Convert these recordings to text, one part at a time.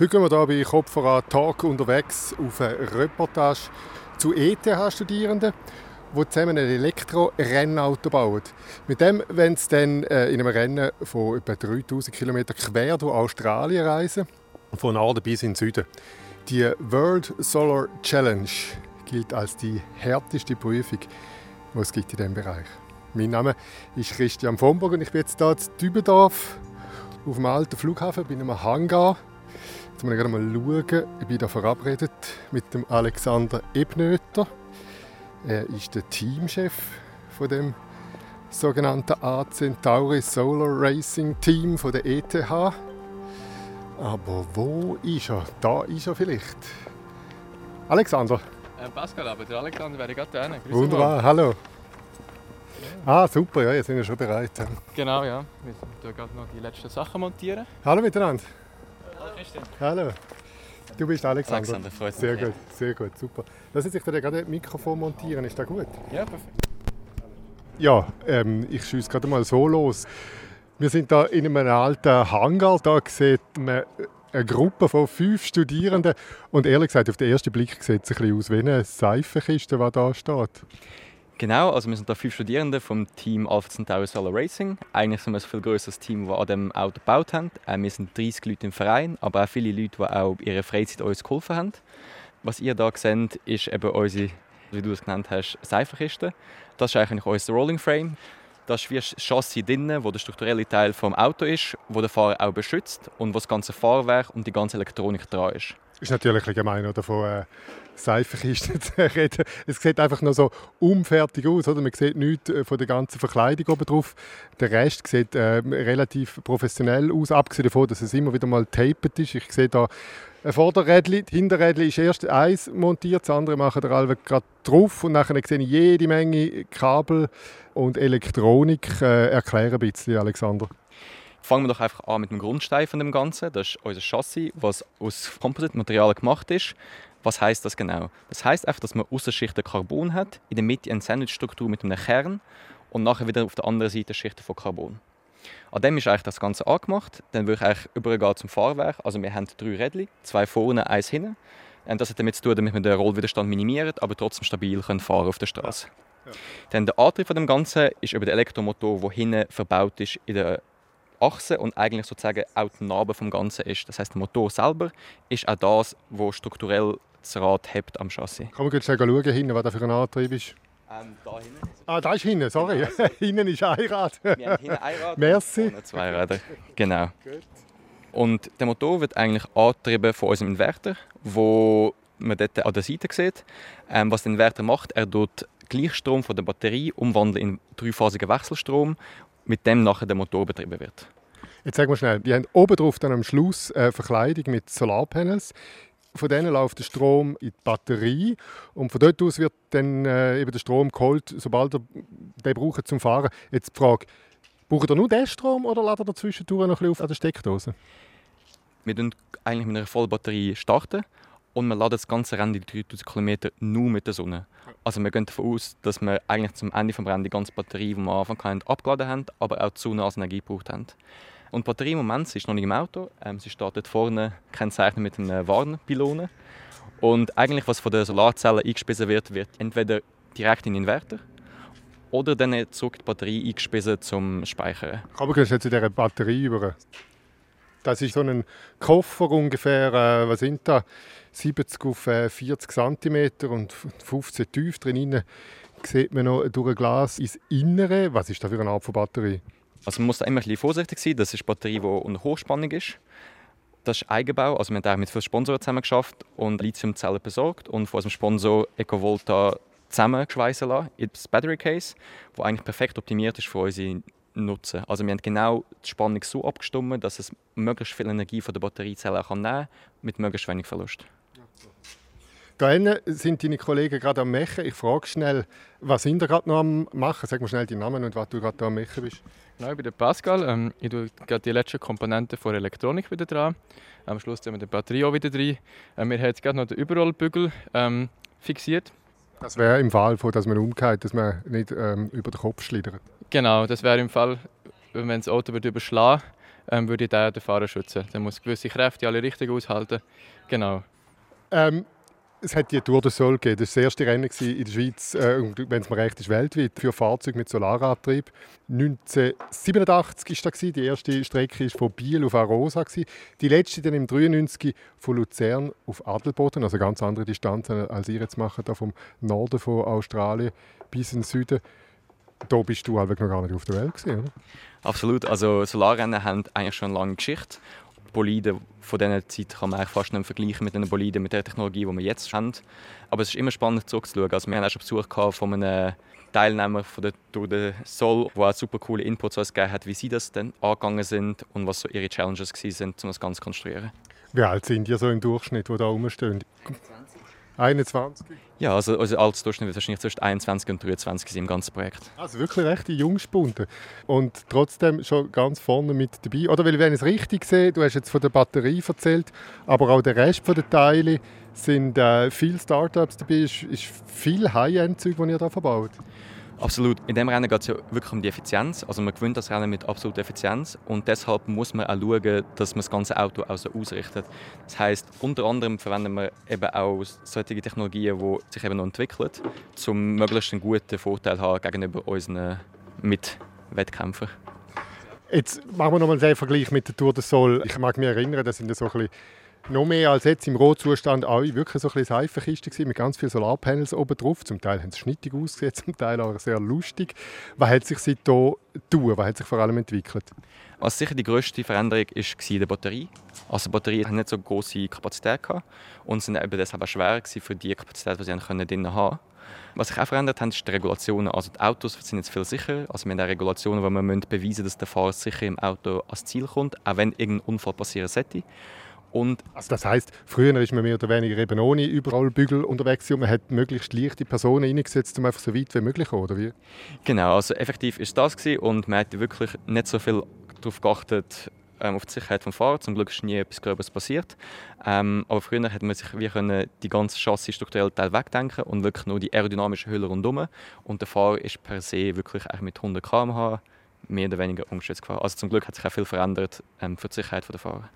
Heute gehen wir hier bei Kopfverat Talk unterwegs auf eine Reportage zu ETH-Studierenden, die zusammen ein Elektro-Rennauto bauen. Mit dem wollen sie dann äh, in einem Rennen von etwa 3000 km quer durch Australien reisen, von Norden bis in den Süden. Die World Solar Challenge gilt als die härteste Prüfung, die es gibt in diesem Bereich. Mein Name ist Christian Vomburg und ich bin jetzt hier in Dübendorf auf dem alten Flughafen bei einem Hangar. Jetzt muss ich gerade mal schauen. Ich bin hier verabredet mit dem Alexander Ebnöter. Er ist der Teamchef von dem sogenannten A Centauri Solar Racing Team von der ETH. Aber wo ist er? Da ist er vielleicht. Alexander. Äh, Pascal, aber der Alexander wäre gerade da. Wunderbar, hallo. Ah, super, ja, jetzt sind wir schon bereit. Genau, ja. Wir tun gerade noch die letzten Sachen montieren. Hallo miteinander. Hallo Christian. Hallo. Du bist Alexander. Alexander, freut mich. Sehr gut, sehr gut, super. Lassen sich da gerade das Mikrofon montieren, ist das gut? Ja, perfekt. Ja, ähm, ich schieße gerade mal so los. Wir sind da in einem alten Hangar. Da sieht man eine Gruppe von fünf Studierenden. Und ehrlich gesagt, auf den ersten Blick sieht es ein bisschen aus wie eine Seifenkiste, die da steht. Genau, also wir sind da fünf Studierende vom Team Alpha Centauri Solar Racing. Eigentlich sind wir ein viel größeres Team, das an dem Auto gebaut haben. Äh, wir sind 30 Leute im Verein, aber auch viele Leute, die auch in ihrer Freizeit uns geholfen haben. Was ihr hier seht, ist eben unsere, wie du es genannt hast, Seifenkiste. Das ist eigentlich unser Rolling Frame. Das ist wie ein Chassis drinnen, wo der strukturelle Teil vom Auto ist, wo der Fahrer auch beschützt und wo das ganze Fahrwerk und die ganze Elektronik dran ist. Ist natürlich ein gemein, oder, von äh, Seifenkisten zu reden. Es sieht einfach noch so unfertig aus. Oder? Man sieht nichts äh, von der ganzen Verkleidung oben drauf. Der Rest sieht äh, relativ professionell aus, abgesehen davon, dass es immer wieder mal taped ist. Ich sehe da ein Vorderrädchen, Hinterrädchen ist erst eins montiert, das andere machen wir gerade drauf und nachher sehe ich jede Menge Kabel und Elektronik. Äh, erkläre ein bisschen, Alexander. Fangen wir doch einfach an mit dem Grundstein von dem Ganzen. Das ist unser Chassis, was aus Composite-Materialien gemacht ist. Was heißt das genau? Das heißt einfach, dass man Außenschichten Carbon hat, in der Mitte eine Sandwichstruktur mit einem Kern und nachher wieder auf der anderen Seite Schichten von Carbon. An dem ist eigentlich das Ganze angemacht. Dann würde ich eigentlich übergehen zum Fahrwerk. Also wir haben drei Rädchen, zwei vorne, eins hinten. Und das hat damit zu tun, damit wir den Rollwiderstand minimiert, aber trotzdem stabil können fahren auf der Straße. Ja. Ja. Dann der Antrieb von dem Ganzen ist über den Elektromotor, der hinten verbaut ist in der Achse und eigentlich sozusagen auch die Narbe vom Ganzen ist. Das heißt, der Motor selber ist auch das, was strukturell das Rad hebt am Chassis. Kann man jetzt schauen, hinten, was da für ein Antrieb ist? Ähm, da hinten. Ah, da ist hinten, sorry. Genau, also, hinten ist ein Rad. Wir haben hinten ein Rad Merci. und zwei Räder. Genau. Gut. Und der Motor wird eigentlich angetrieben von unserem Inverter, wo man dort an der Seite sieht. Ähm, was der Inverter macht, er tut Gleichstrom von der Batterie umwandeln in dreiphasigen Wechselstrom mit dem nachher der Motor betrieben wird. Jetzt sagen wir schnell, die haben oben drauf dann am Schluss eine Verkleidung mit Solarpanels. Von denen läuft der Strom in die Batterie und von dort aus wird dann äh, eben der Strom geholt, sobald er den braucht zum Fahren. Jetzt die Frage, braucht er nur den Strom oder lädt er zwischendurch noch ein bisschen auf an der Steckdose? Wir starten eigentlich mit einer Vollbatterie starten und wir laden das ganze Rennen, die 3000 km, nur mit der Sonne. Also wir gehen davon aus, dass wir eigentlich zum Ende des Rennens die ganze Batterie, die wir am Anfang hatten, abgeladen haben, aber auch die Sonne als Energie gebraucht haben. Und die Batterie im Moment ist noch nicht im Auto. Ähm, sie startet vorne kennzeichnet mit einem Warnpylon. Und eigentlich, was von der Solarzelle eingespissen wird, wird entweder direkt in den Inverter oder dann zurück die Batterie eingespissen zum Speichern. Aber gehst jetzt zu dieser Batterie über? Das ist so ein Koffer ungefähr, äh, was sind da, 70 auf 40 cm und 15 tief drin. Sieht man noch durch ein Glas ins Innere. Was ist das für eine Art von Batterie? Also man muss da immer ein bisschen vorsichtig sein. Das ist eine Batterie, die unter Hochspannung ist. Das ist Eigenbau. Also wir haben mit vielen Sponsoren zusammen geschafft und Lithiumzellen besorgt und von unserem Sponsor Ecovolta zusammengeschweißen lassen in das Battery Case, das eigentlich perfekt optimiert ist für unsere nutzen. Also wir haben genau die Spannung so abgestimmt, dass es möglichst viel Energie von der Batteriezelle kann nehmen kann, mit möglichst wenig Verlust. Da sind deine Kollegen gerade am Machen. Ich frage schnell, was sind ihr gerade noch am Machen? Sag mir schnell die Namen und was du gerade am Machen bist. Genau, ich bin der Pascal. Ähm, ich tue gerade die letzten Komponenten von Elektronik wieder dran. Am Schluss haben wir die Batterie auch wieder drin. Ähm, wir haben jetzt gerade noch den Überrollbügel ähm, fixiert. Das wäre im Fall, von, dass man umgeht, dass man nicht ähm, über den Kopf schlittert. Genau, das wäre im Fall, wenn das Auto wird überschlagen ähm, würde ich den, den Fahrer schützen. Der muss gewisse Kräfte alle richtig aushalten. Genau. Ähm, es hat die Tour de Sol gegeben. Das war das erste Rennen in der Schweiz, äh, wenn es mir recht ist, weltweit, für Fahrzeuge mit Solarantrieb. 1987 war das. Die erste Strecke war von Biel auf Arosa. Die letzte dann im 93 von Luzern auf Adelboden, also ganz andere Distanzen als ihr jetzt macht, da vom Norden von Australien bis in den Süden. Da bist du halt noch gar nicht auf der Welt gewesen, oder? Absolut. Also Solarrennen haben eigentlich schon eine lange Geschichte. Boliden von dieser Zeit kann man fast nicht vergleichen mit den Boliden, mit der Technologie, die wir jetzt haben. Aber es ist immer spannend zurückzuschauen. Also wir haben auch schon Besuch von einem Teilnehmer von der Tour de Sol, der super coole Inputs gegeben hat, wie sie das dann angegangen sind und was so ihre Challenges waren, um das Ganze zu konstruieren. Wie alt sind die so im Durchschnitt, die da rumstehen? 21? Ja, also unser Altersdurchschnitt wird wahrscheinlich zwischen 21 und 23 im ganzen Projekt. Also wirklich rechte Jungspunde. Und trotzdem schon ganz vorne mit dabei. Oder weil, wenn ich es richtig sehe, du hast jetzt von der Batterie erzählt, aber auch der Rest der Teile sind äh, viele Startups dabei, ist, ist viel High-End-Zeug, das ihr da verbaut. Absolut. In dem Rennen geht es ja wirklich um die Effizienz. Also man gewinnt das Rennen mit absoluter Effizienz und deshalb muss man auch schauen, dass man das ganze Auto auch so ausrichtet. Das heißt, unter anderem verwenden wir eben auch solche Technologien, die sich eben noch entwickeln, um möglichst einen guten Vorteil haben gegenüber unseren Mitwettkämpfern. Jetzt machen wir nochmal den Vergleich mit der Tour de Sol. Ich mag mich erinnern, das sind so ein bisschen noch mehr als jetzt im Rohzustand auch wirklich so ein bisschen Seifenkiste mit ganz vielen Solarpanels oben drauf. Zum Teil haben sie schnittig ausgesehen, zum Teil auch sehr lustig. Was hat sich seitdem tun? Was hat sich vor allem entwickelt? Was sicher die grösste Veränderung war die Batterie. Also die Batterien hatten nicht so große Kapazität gehabt und sind eben deshalb auch schwer für die Kapazität, die sie drinnen haben was sich auch verändert hat, ist die Regulationen. Also die Autos sind jetzt viel sicherer. Also wir haben auch Regulationen, wo wir beweisen müssen, dass der Fahrer sicher im Auto ans Ziel kommt, auch wenn irgendein Unfall passieren sollte. Und also das heißt, früher ist man mehr oder weniger eben ohne überall Bügel unterwegs und man hat möglichst leichte Personen eingesetzt, um einfach so weit wie möglich oder wie? Genau, also effektiv ist das gewesen und man hat wirklich nicht so viel darauf geachtet, ähm, auf die Sicherheit des Fahrers. Zum Glück ist nie etwas Gröbes passiert. Ähm, aber früher hätte man sich wie können die ganze Chassis strukturelle Teil wegdenken und wirklich nur die aerodynamische Hülle rundherum. Und der Fahrer ist per se wirklich mit 100 km/h mehr oder weniger ungeschützt gefahren. Also zum Glück hat sich auch viel verändert ähm, für die Sicherheit der Fahrer.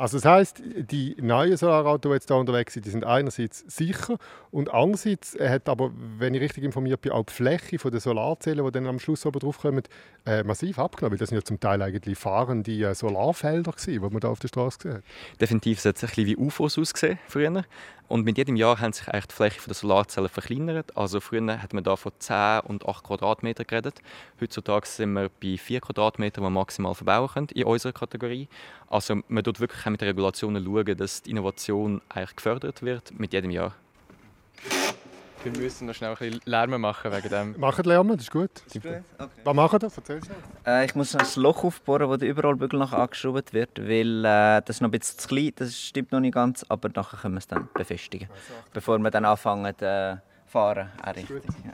Also das heißt, die neuen Solarautos, die jetzt da unterwegs sind, die sind einerseits sicher und andererseits hat aber, wenn ich richtig informiert bin, auch die Fläche der Solarzellen, die dann am Schluss oben drauf kommen, äh, massiv abgenommen. Weil das sind ja zum Teil eigentlich fahrende äh, Solarfelder gewesen, die man da auf der Straße gesehen hat. Definitiv, es hat ein bisschen wie UFOs ausgesehen früher. Und mit jedem Jahr haben sich eigentlich die Fläche der Solarzellen verkleinert. Also früher hat man da von 10 und 8 Quadratmeter geredet. Heutzutage sind wir bei 4 Quadratmetern, die man maximal verbauen können in unserer Kategorie. Also man tut wirklich mit Regulationen schauen, dass die Innovation eigentlich gefördert wird mit jedem Jahr. Wir müssen noch schnell ein bisschen Lärm machen wegen dem. Machen Lärm, das ist gut. Das ist gut. Okay. Was machen wir? Erzähl äh, Ich muss noch ein Loch aufbohren, wo der überall Bügel nach angeschraubt wird, weil äh, das ist noch ein bisschen zu klein, das stimmt noch nicht ganz, aber nachher können wir es dann befestigen, also, bevor wir dann anfangen äh, fahren. Auch richtig. Ja.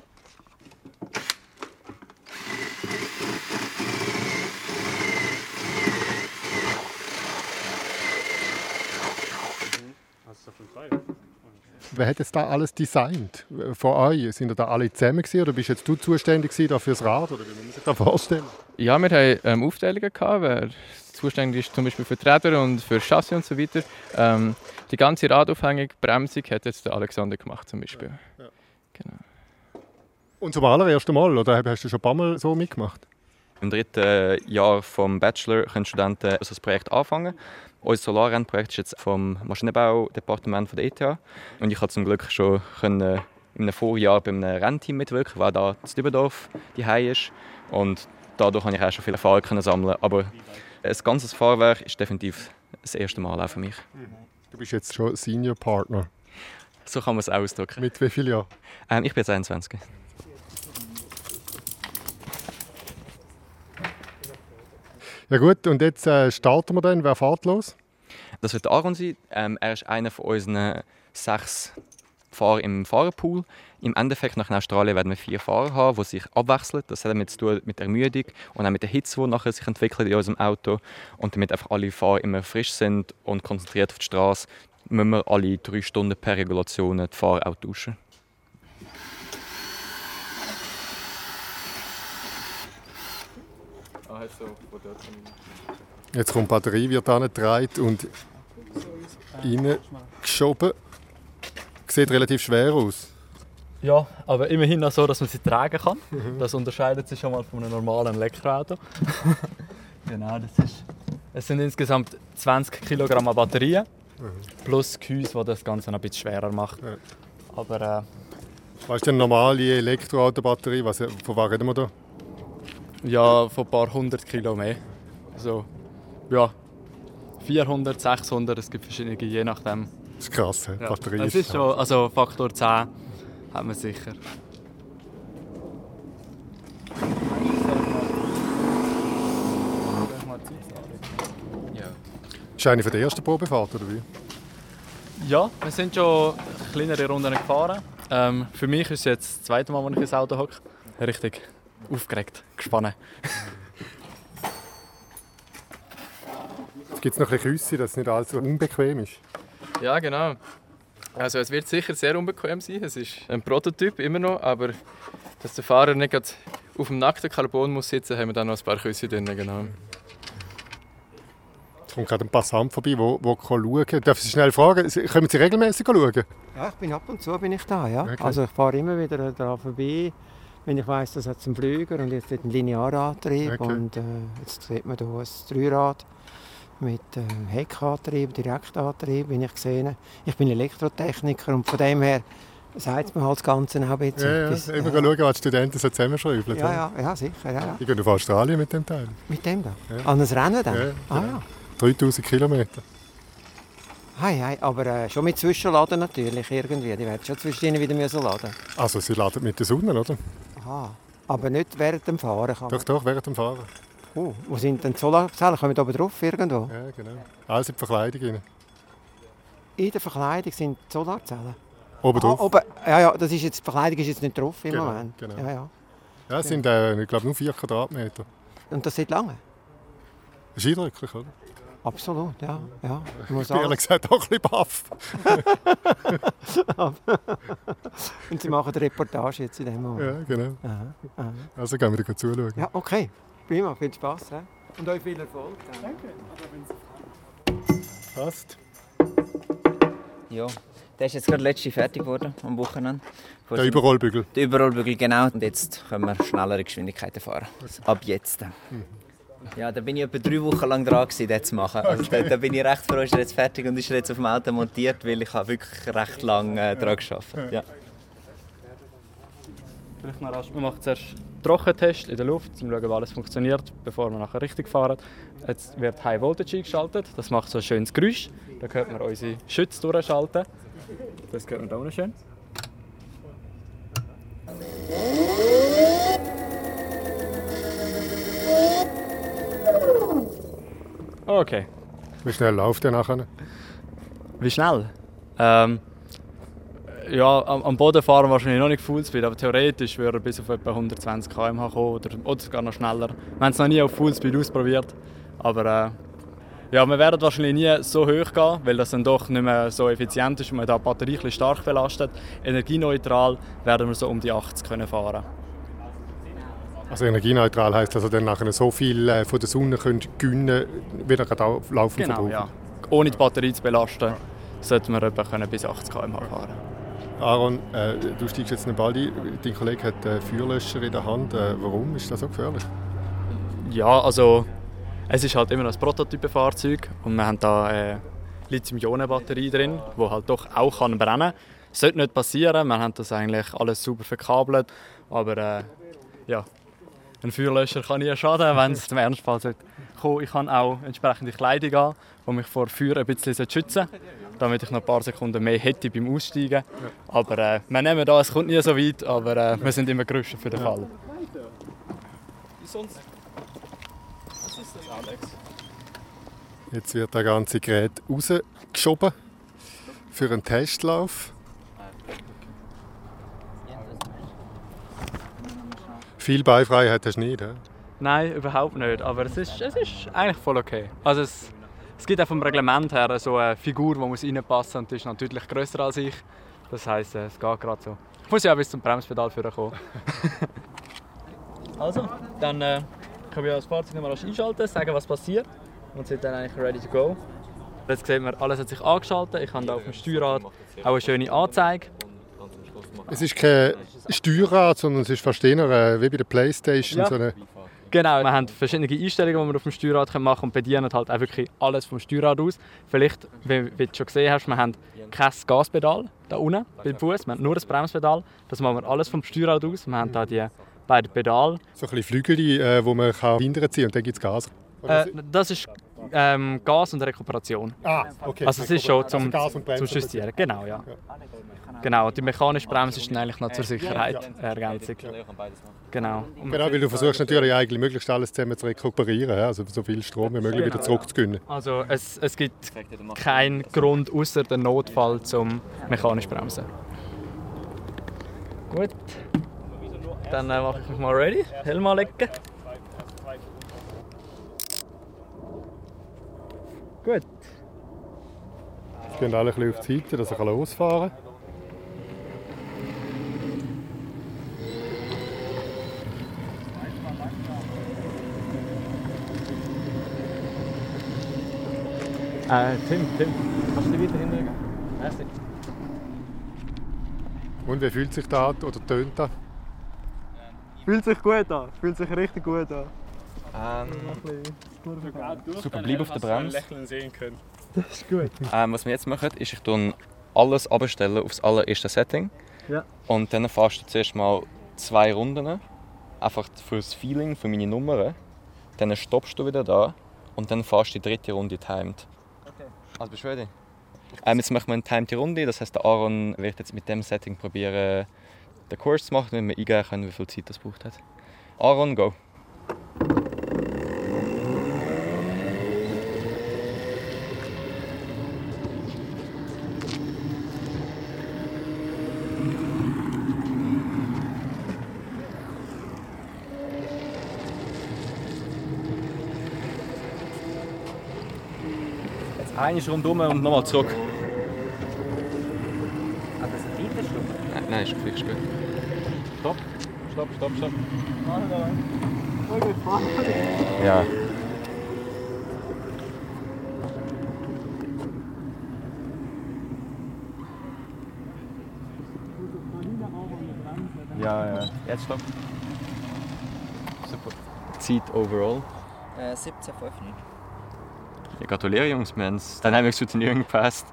Wer hat jetzt da alles designt von euch? Sind da alle zusammen gewesen, oder bist jetzt du zuständig für das Rad oder wie muss man sich das vorstellen? Ja, wir haben ähm, Aufteilungen gehabt, wer zuständig ist zum Beispiel für die Räder und für Chassis und so weiter. Ähm, die ganze Radaufhängung, Bremsung hat jetzt der Alexander gemacht zum Beispiel. Ja, ja. Genau. Und zum allerersten Mal, oder hast du schon ein paar Mal so mitgemacht? Im dritten Jahr vom Bachelor können Studenten also das Projekt anfangen. Unser Solarrennprojekt ist jetzt vom Maschinenbaudepartement der ETH. Und ich konnte zum Glück schon können in einem Vorjahr bei einem Rennteam mitwirken, weil da in Dübendorf die ist. Und dadurch konnte ich auch schon viele Erfahrungen sammeln. Aber ein ganzes Fahrwerk ist definitiv das erste Mal auch für mich. Du bist jetzt schon Senior Partner. So kann man es ausdrücken. Mit wie vielen Jahren? Ähm, ich bin jetzt 21. Ja gut, und jetzt äh, starten wir dann. Wer fährt los? Das wird Aaron sein. Ähm, er ist einer von unseren sechs Fahrern im Fahrerpool. Im Endeffekt nach Australien werden wir vier Fahrer haben, die sich abwechseln. Das hat damit zu tun mit der Ermüdung und auch mit der Hitze, die nachher sich entwickelt in unserem Auto. Und damit einfach alle Fahrer immer frisch sind und konzentriert auf die Straße, müssen wir alle drei Stunden per Regulation die Fahrer auch tauschen. Ah, dort Jetzt kommt die Batterie, wird angetragen und reingeschoben. Sieht relativ schwer aus. Ja, aber immerhin noch so, dass man sie tragen kann. Das unterscheidet sich schon mal von einem normalen Elektroauto. genau, das ist. Es sind insgesamt 20 Kilogramm an Batterien plus Gehäuse, das das Ganze noch ein bisschen schwerer macht. Aber äh, Was ist denn eine normale Elektroautobatterie? Was, von was reden wir da? Ja, von ein paar hundert Kilo mehr. Also, ja, 400, 600, es gibt verschiedene, je nachdem. Das ist krass? Ja. Batterie Es ist schon, also Faktor 10 hat man sicher. Das ist eine der ersten Probefahrten, oder wie? Ja, wir sind schon kleinere Runden gefahren. Ähm, für mich ist es jetzt das zweite Mal, als ich ins Auto hocke. Richtig aufgeregt, gespannt. Jetzt gibt es noch ein bisschen Küsse, dass es nicht allzu unbequem ist. Ja, genau. Also es wird sicher sehr unbequem sein. Es ist ein Prototyp immer noch, aber dass der Fahrer nicht gerade auf dem nackten Carbon muss sitzen, haben wir dann noch ein paar Küsse drin. Genau. Es kommt gerade ein Passant vorbei, der wo, wo kann schauen kann. Darf ich Sie schnell fragen, kommen Sie regelmäßig schauen? Ja, ich bin ab und zu bin ich da, ja. Okay. Also ich fahre immer wieder da vorbei, wenn ich weiss, das hat einen Flüger und jetzt einen Linearantrieb Okay. und äh, jetzt sieht man hier ein Dreirad mit äh, Heckantrieb, Direktantrieb, wie ich gesehen Ich bin Elektrotechniker und von dem her sagt mir halt das Ganze auch ein bisschen. Ja, ja. etwas. Immer ja. schauen, was die Studenten so zusammenschrauben. ja, ja, ja, sicher, ja, ja. Die gehen auf Australien mit dem Teil. Mit dem da? Ja. An ein Rennen dann? Ja, Ah ja. 3000 Kilometer. Hei, hei, aber äh, schon mit Zwischenladen natürlich irgendwie. Die werden schon zwischendrin wieder müssen laden. Also, Sie laden mit der Sonne, oder? Aha. Aber nicht während dem Fahren kann. Doch, doch, während dem Fahren. Oh, wo sind denn die Solarzellen? Kommen da oben drauf irgendwo? Ja, genau. Alles in die Verkleidung rein. In der Verkleidung sind die Solarzellen. Oben drauf. Ah, oben, ja, ja, das ist jetzt, die Verkleidung ist jetzt nicht drauf im Genau, Moment. genau. Ja, ja. Ja, es sind, äh, ich glaube, nur 4 Quadratmeter. Und das seit lange? Das ist eindrücklich, oder? Absolut, ja. ja. Ich Muss bin ehrlich gesagt auch ein bisschen baff. Und sie machen eine Reportage jetzt in dem Moment. Ja, genau. Aha, aha. Also gehen wir da zuschauen. Ja, okay. Prima, viel Spaß. He? Und euch viel Erfolg. Danke. Passt. Ja, der ist jetzt gerade letzte fertig geworden am Wochenende. Vor Der Überrollbügel. Der Überrollbügel, genau. Und jetzt können wir schnellere Geschwindigkeiten fahren. Ab jetzt. Ja, da bin ich etwa drei Wochen lang dran, gewesen, das zu machen. Also da, da bin ich recht froh, ist er jetzt fertig und ist jetzt auf dem Auto montiert, weil ich habe wirklich recht lange äh, daran gearbeitet. Ja. Vielleicht noch rasch. Wir machen zuerst einen Trockentest in der Luft, um zu schauen, ob alles funktioniert, bevor wir nachher richtig fahren. Jetzt wird High Voltage eingeschaltet. Das macht so ein schönes Geräusch. Da hört man unsere Schütze durchschalten. Das hört man da unten schön. Okay. Wie schnell läuft der nachher? Wie schnell? Ähm, ja, am, am Boden fahren wahrscheinlich noch nicht Fullspeed, aber theoretisch würde er bis auf etwa 120 km/h kommen oder, oder sogar noch schneller. Wir haben es noch nie auf Fullspeed ausprobiert, aber äh, ja, wir werden wahrscheinlich nie so hoch gehen, weil das dann doch nicht mehr so effizient ist und man da die Batterie ein bisschen stark belastet. Energieneutral werden wir so um die 80 können fahren. Also energieneutral heisst, dass ihr dann nachher so viel äh, von der Sonne könnt gewinnen wieder gerade auch laufen Genau, verbrauchen. ja. Ohne die Batterie zu belasten, sollten wir etwa können bis 80 km/h fahren. Aaron, äh, du steigst jetzt nicht bald ein. Dein Kollege hat einen Feuerlöscher in der Hand. Äh, warum ist das so gefährlich? Ja, also es ist halt immer ein Prototypenfahrzeug und wir haben da eine Lithium-Ionen-Batterie drin, die halt doch auch kann brennen kann. Sollte nicht passieren, wir haben das eigentlich alles super verkabelt, aber äh, ja, ein Feuerlöscher kann nie schaden, wenn es zum Ernstfall sollte kommen. Ich habe auch entsprechende Kleidung an, die mich vor Feuer ein bisschen schützen sollte, damit ich noch ein paar Sekunden mehr hätte beim Aussteigen. Aber äh, wir nehmen da, es kommt nie so weit, aber äh, wir sind immer gerüstet für den Fall. Jetzt wird das ganze Gerät rausgeschoben für einen Testlauf. Viel Beifreiheit hast du nicht. hä? Nein, überhaupt nicht. Aber es ist, es ist eigentlich voll okay. Also es, es gibt auch vom Reglement her so eine Figur, die muss reinpassen und die ist natürlich grösser als ich. Das heisst, äh, es geht gerade so. Ich muss ja auch bis zum Bremspedal kommen. also, dann äh, können wir das Fahrzeug nochmal einschalten, sagen, was passiert. und sind dann eigentlich ready to go. Jetzt sieht man, alles hat sich angeschaltet. Ich habe hier auf dem Steuerrad auch eine schöne Anzeige. Es ist kein Steuerrad, sondern es ist fast eher äh, wie bei der Playstation. Ja. So eine, Genau, wir haben verschiedene Einstellungen, die wir auf dem Steuerrad machen können und bedienen halt auch wirklich alles vom Steuerrad aus. Vielleicht, wie, wie du schon gesehen hast, wir haben kein Gaspedal da unten beim Fuß, wir haben nur das Bremspedal. Das machen wir alles vom Steuerrad aus. Wir haben da die beiden Pedale. so ein bisschen Flügel, äh, wo man kann hinterher ziehen und dann gibt es Gas. Äh, das ist ähm, Gas und Rekuperation. ah, okay. Also es ist schon Also zum, Bremse zum Justieren. Genau, ja. Genau, die mechanische Bremse ist dann eigentlich noch zur Sicherheit eine Ergänzung. Genau. Genau, weil du versuchst natürlich eigentlich möglichst alles zusammen zu rekuperieren, ja? also so viel Strom wie möglich wieder zurückzugewinnen. Also es, es gibt keinen Grund außer den Notfall zum mechanisch bremsen. Gut. Dann äh, mache ich mich mal ready. Helm anlegen. Gut. Jetzt gehen alle ein bisschen auf die Seite, dass ich losfahren kann. Äh, Tim, Tim, kannst du dich weiter hinlegen? Merci. Und wie fühlt sich das oder tönt das? Fühlt sich gut an. Fühlt sich richtig gut an. Super, bleib auf der Bremse. Das ist gut. Ähm, was wir jetzt machen, ist, ich tue alles abstellen aufs allererste Setting. Ja. Und dann fährst du zuerst mal zwei Runden. Einfach für das Feeling, für meine Nummern. Dann stoppst du wieder da. Und dann fährst du die dritte Runde timed. Okay. Also bist du ready? Ähm, jetzt machen wir eine timed Runde. Das heißt, der Aaron wird jetzt mit dem Setting probieren, den Kurs zu machen, wenn wir eingeben können, wie viel Zeit das braucht hat. Aaron, go. Eine rundum und nochmal zurück. Ah, das ist eine Weiterstufe. Nein, nein, ist gut, ist gut. Stopp, stopp, stopp, stopp. Ja. Ja, ja. Jetzt stopp. Super. Zeit overall. Äh, 17,5 Ja, gratuliere Jungs, wir haben das Dynamics Engineering gepasst.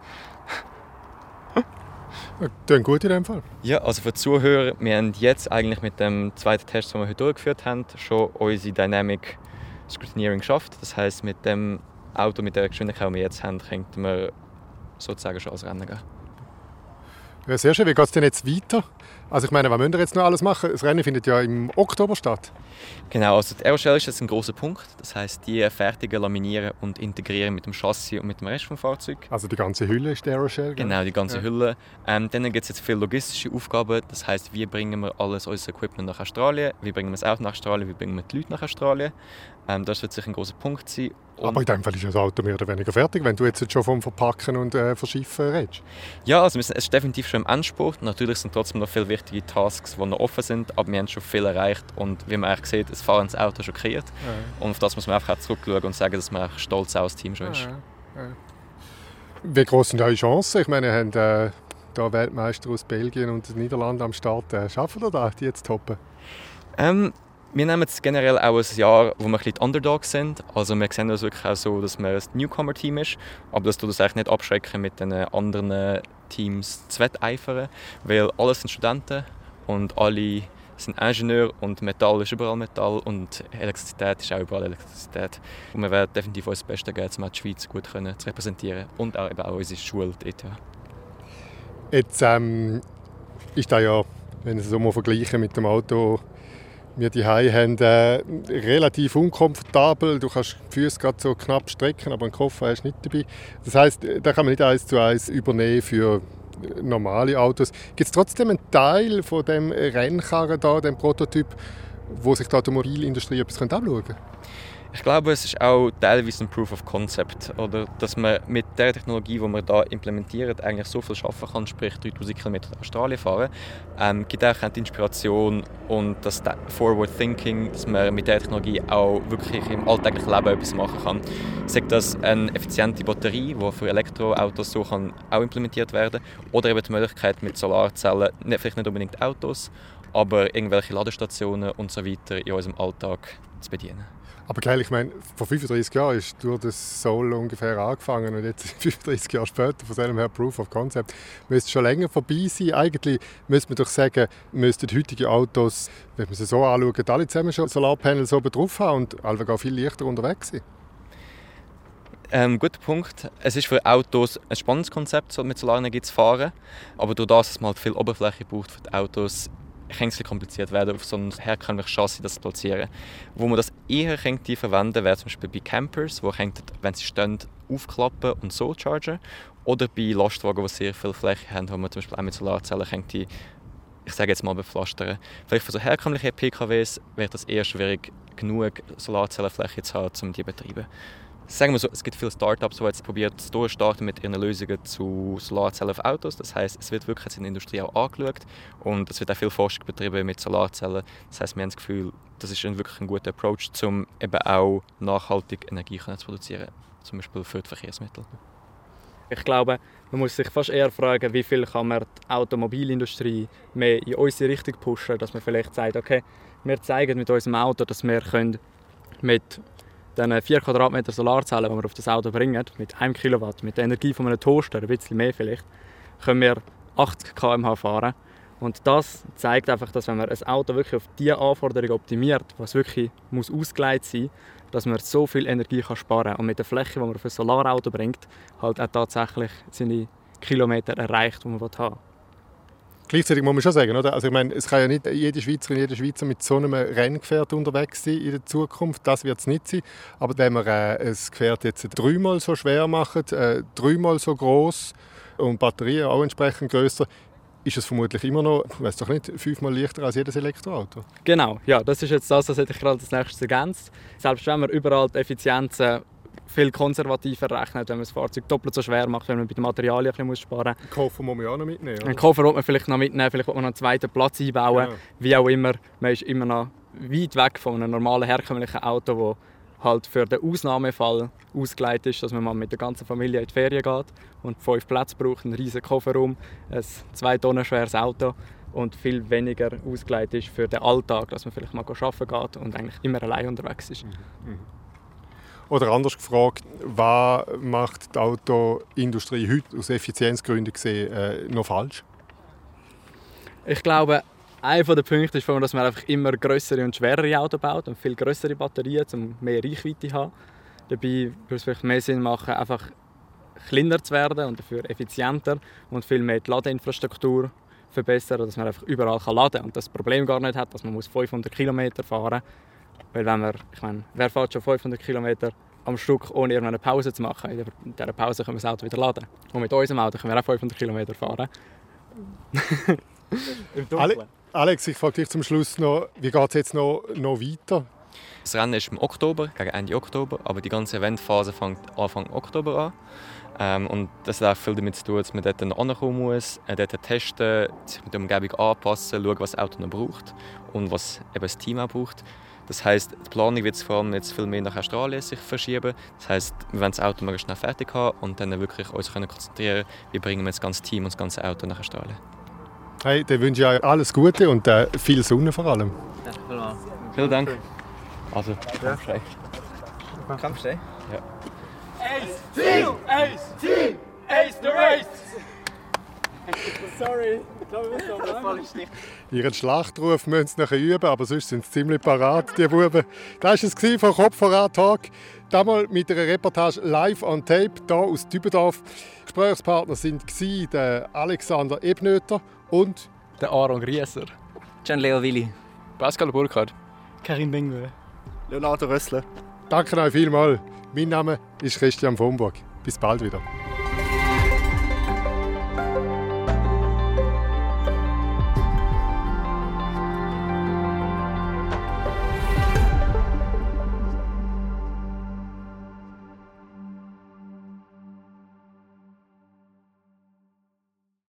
Ja, Tönt gut in dem Fall. Ja, also für die Zuhörer, wir haben jetzt eigentlich mit dem zweiten Test, den wir heute durchgeführt haben, schon unsere Dynamic Scrutineering geschafft. Das heißt, mit dem Auto, mit der Geschwindigkeit, die wir jetzt haben, könnten wir sozusagen schon als Rennen gehen. Ja, sehr schön. Wie geht es denn jetzt weiter? Also ich meine, was müsst ihr jetzt noch alles machen? Das Rennen findet ja im Oktober statt. Genau, also die Aeroshell ist jetzt ein großer Punkt. Das heißt, die fertigen, laminieren und integrieren mit dem Chassis und mit dem Rest des Fahrzeugs. Also die ganze Hülle ist der Aeroshell. gell? Genau, die ganze Ja. Hülle. Ähm, dann gibt es jetzt viele logistische Aufgaben. Das heißt, wie bringen wir alles unser Equipment nach Australien? Wie bringen wir es auch nach Australien? Wie bringen wir die Leute nach Australien? Ähm, das wird sicher ein großer Punkt sein. Und Aber in dem Fall ist das Auto mehr oder weniger fertig, wenn du jetzt schon vom Verpacken und äh, Verschiffen redest. ja, also wir es ist definitiv schon im Endspurt. Natürlich sind trotzdem noch viele wichtige Tasks, die noch offen sind, aber wir haben schon viel erreicht. Und wie man eigentlich sieht, das fahrendes Auto schon kreiert. Und auf das muss man einfach auch zurückschauen und sagen, dass man auch stolz auf das Team schon ist. Wie groß sind eure Chancen? Ich meine, ihr habt äh, da Weltmeister aus Belgien und den Niederlanden am Start. Äh, schaffen ihr das, die jetzt zu toppen? Ähm, wir nehmen jetzt generell auch ein Jahr, wo wir ein bisschen die Underdogs sind. Also wir sehen das wirklich auch so, dass man ein Newcomer-Team ist. Aber das tut uns eigentlich nicht abschrecken, mit den anderen Teams zu wetteifern. Weil alles sind Studenten und alle sind Ingenieur und Metall ist überall Metall und Elektrizität ist auch überall Elektrizität. Und wir werden definitiv unser Bestes geben, um die Schweiz gut zu repräsentieren und auch, eben auch unsere Schule, die ETH. Jetzt ähm, ist da ja, wenn ich es so mal vergleiche mit dem Auto, wir die haben, äh, relativ unkomfortabel. Du kannst die Füße gerade so knapp strecken, aber einen Koffer hast du nicht dabei. Das heißt, da kann man nicht eins zu eins übernehmen für normale Autos. Gibt es trotzdem einen Teil von dem Rennkarren da, dem Prototyp, wo sich die Automobilindustrie etwas anschauen könnte? Ich glaube, es ist auch teilweise ein Proof of Concept, oder? Dass man mit der Technologie, die man da implementiert, eigentlich so viel schaffen kann, sprich 3000 km in Australien fahren, ähm, gibt auch die Inspiration und das Forward Thinking, dass man mit der Technologie auch wirklich im alltäglichen Leben etwas machen kann. Sagt das eine effiziente Batterie, die für Elektroautos so kann auch implementiert werden, oder eben die Möglichkeit mit Solarzellen, vielleicht nicht unbedingt Autos, aber irgendwelche Ladestationen und so weiter in unserem Alltag zu bedienen. Aber gleich, ich meine, vor 35 Jahren ist durch das Soul ungefähr angefangen und jetzt 35 Jahre später, von dem her Proof of Concept, müsste schon länger vorbei sein. Eigentlich müsste man doch sagen, müssten heutige Autos, wenn man sie so anschaut, alle zusammen schon Solarpanels oben drauf haben und alle auch viel leichter unterwegs sein. Ähm, guter Punkt. Es ist für Autos ein spannendes Konzept, mit Solarenergie zu fahren. Aber durch das, dass man halt viel Oberfläche braucht für die Autos, kann es kompliziert werden, auf so ein herkömmliches Chassis das zu platzieren. Wo man das eher könnte verwenden wäre zum Beispiel bei Campers, wo könnten, wenn sie stehen, aufklappen und so chargen. Oder bei Lastwagen, die sehr viel Fläche haben, wo man zum Beispiel auch mit Solarzellen könnte, ich sage jetzt mal bepflastern. Vielleicht für so herkömmliche PKWs wäre das eher schwierig, genug Solarzellenfläche zu haben, um die zu betreiben sagen wir so, es gibt viele Startups, die jetzt probiert durchstarten mit ihren Lösungen zu Solarzellen auf Autos. Das heißt, es wird wirklich in der Industrie auch angeschaut und es wird auch viel Forschung betrieben mit Solarzellen. Das heißt, wir haben das Gefühl, das ist wirklich ein guter Approach, um eben auch nachhaltig Energie zu produzieren, zum Beispiel für die Verkehrsmittel. Ich glaube, man muss sich fast eher fragen, wie viel kann man die Automobilindustrie mehr in unsere Richtung pushen, dass man vielleicht sagt, okay, wir zeigen mit unserem Auto, dass wir können mit dann 4 Quadratmeter Solarzellen, die wir auf das Auto bringen, mit 1 Kilowatt, mit der Energie von einem Toaster, ein bisschen mehr vielleicht, können wir 80 km/h fahren. Und das zeigt einfach, dass wenn man ein Auto wirklich auf diese Anforderungen optimiert, was wirklich muss ausgelegt sein, dass man so viel Energie kann sparen kann und mit der Fläche, die man auf ein Solarauto bringt, halt auch tatsächlich seine Kilometer erreicht, die man haben will. Gleichzeitig muss man schon sagen, oder? Also ich meine, es kann ja nicht jede Schweizerin, jeder Schweizer mit so einem Renngefährt unterwegs sein in der Zukunft. Das wird es nicht sein. Aber wenn wir äh, ein Gefährt jetzt dreimal so schwer machen, äh, dreimal so groß und Batterien auch entsprechend größer, ist es vermutlich immer noch, ich weiß doch nicht, fünfmal leichter als jedes Elektroauto. Genau, ja, das ist jetzt das, was ich gerade als nächstes ergänzt. Selbst wenn man überall die Effizienzen viel konservativer rechnet, wenn man das Fahrzeug doppelt so schwer macht, wenn man bei den Materialien ein bisschen sparen muss. Einen Koffer muss man auch noch mitnehmen. Oder? Einen Koffer wird man vielleicht noch mitnehmen, vielleicht wird man noch einen zweiten Platz einbauen. Genau. Wie auch immer, man ist immer noch weit weg von einem normalen herkömmlichen Auto, das halt für den Ausnahmefall ausgelegt ist, dass man mal mit der ganzen Familie in die Ferien geht und fünf Plätze braucht, einen riesigen Kofferraum, ein zwei Tonnen schweres Auto und viel weniger ausgelegt ist für den Alltag, dass man vielleicht mal arbeiten geht und eigentlich immer allein unterwegs ist. Mhm. Oder anders gefragt, was macht die Autoindustrie heute aus Effizienzgründen gesehen äh, noch falsch? Ich glaube, einer der Punkte ist, dass man einfach immer größere und schwerere Autos baut und viel größere Batterien, um mehr Reichweite zu haben. Dabei würde es vielleicht mehr Sinn machen, einfach kleiner zu werden und dafür effizienter und viel mehr die Ladeinfrastruktur verbessern, dass man einfach überall laden kann und das Problem gar nicht hat, dass man 500 km fahren muss weil wenn wir, ich meine, wer fährt schon 500 Kilometer am Stück, ohne irgendeine Pause zu machen? In dieser Pause können wir das Auto wieder laden. Und mit unserem Auto können wir auch 500 Kilometer fahren. Im Dunkeln. Alex, ich frage dich zum Schluss noch, wie geht es jetzt noch, noch weiter? Das Rennen ist im Oktober, gegen Ende Oktober, aber die ganze Eventphase fängt Anfang Oktober an. Ähm, und das hat auch viel damit zu tun, dass man dort ankommen muss, äh, dort testen, sich mit der Umgebung anpassen, schauen, was das Auto noch braucht und was eben das Team auch braucht. Das heißt, die Planung wird vor allem jetzt viel mehr nach Australien sich verschieben. Das heißt, wir wollen das Auto möglichst schnell fertig haben und dann wirklich uns können konzentrieren, wie bringen wir das ganze Team und das ganze Auto nach Australien. Hey, dann wünsche ich euch alles Gute und äh, viel Sonne vor allem. Ja, Vielen Dank. Also, Kampfstei. Kampfstei? Ja. Ace, Team! Ace, Team! Ace the Race! Sorry, ich glaube, wir sind so lang. Ihren Schlachtruf müssen sie nachher üben, aber sonst sind sie ziemlich parat, die Buben. Das war es von Kopf voran Talk. Damals mit einer Reportage live on tape hier aus Dübendorf. Gesprächspartner waren der Alexander Ebnöter und der Aaron Grieser. Gian Leo Willi. Pascal Burkhardt. Karin Bengmühe. Leonardo Rössler. Danke euch vielmals. Mein Name ist Christian Vomburg. Bis bald wieder.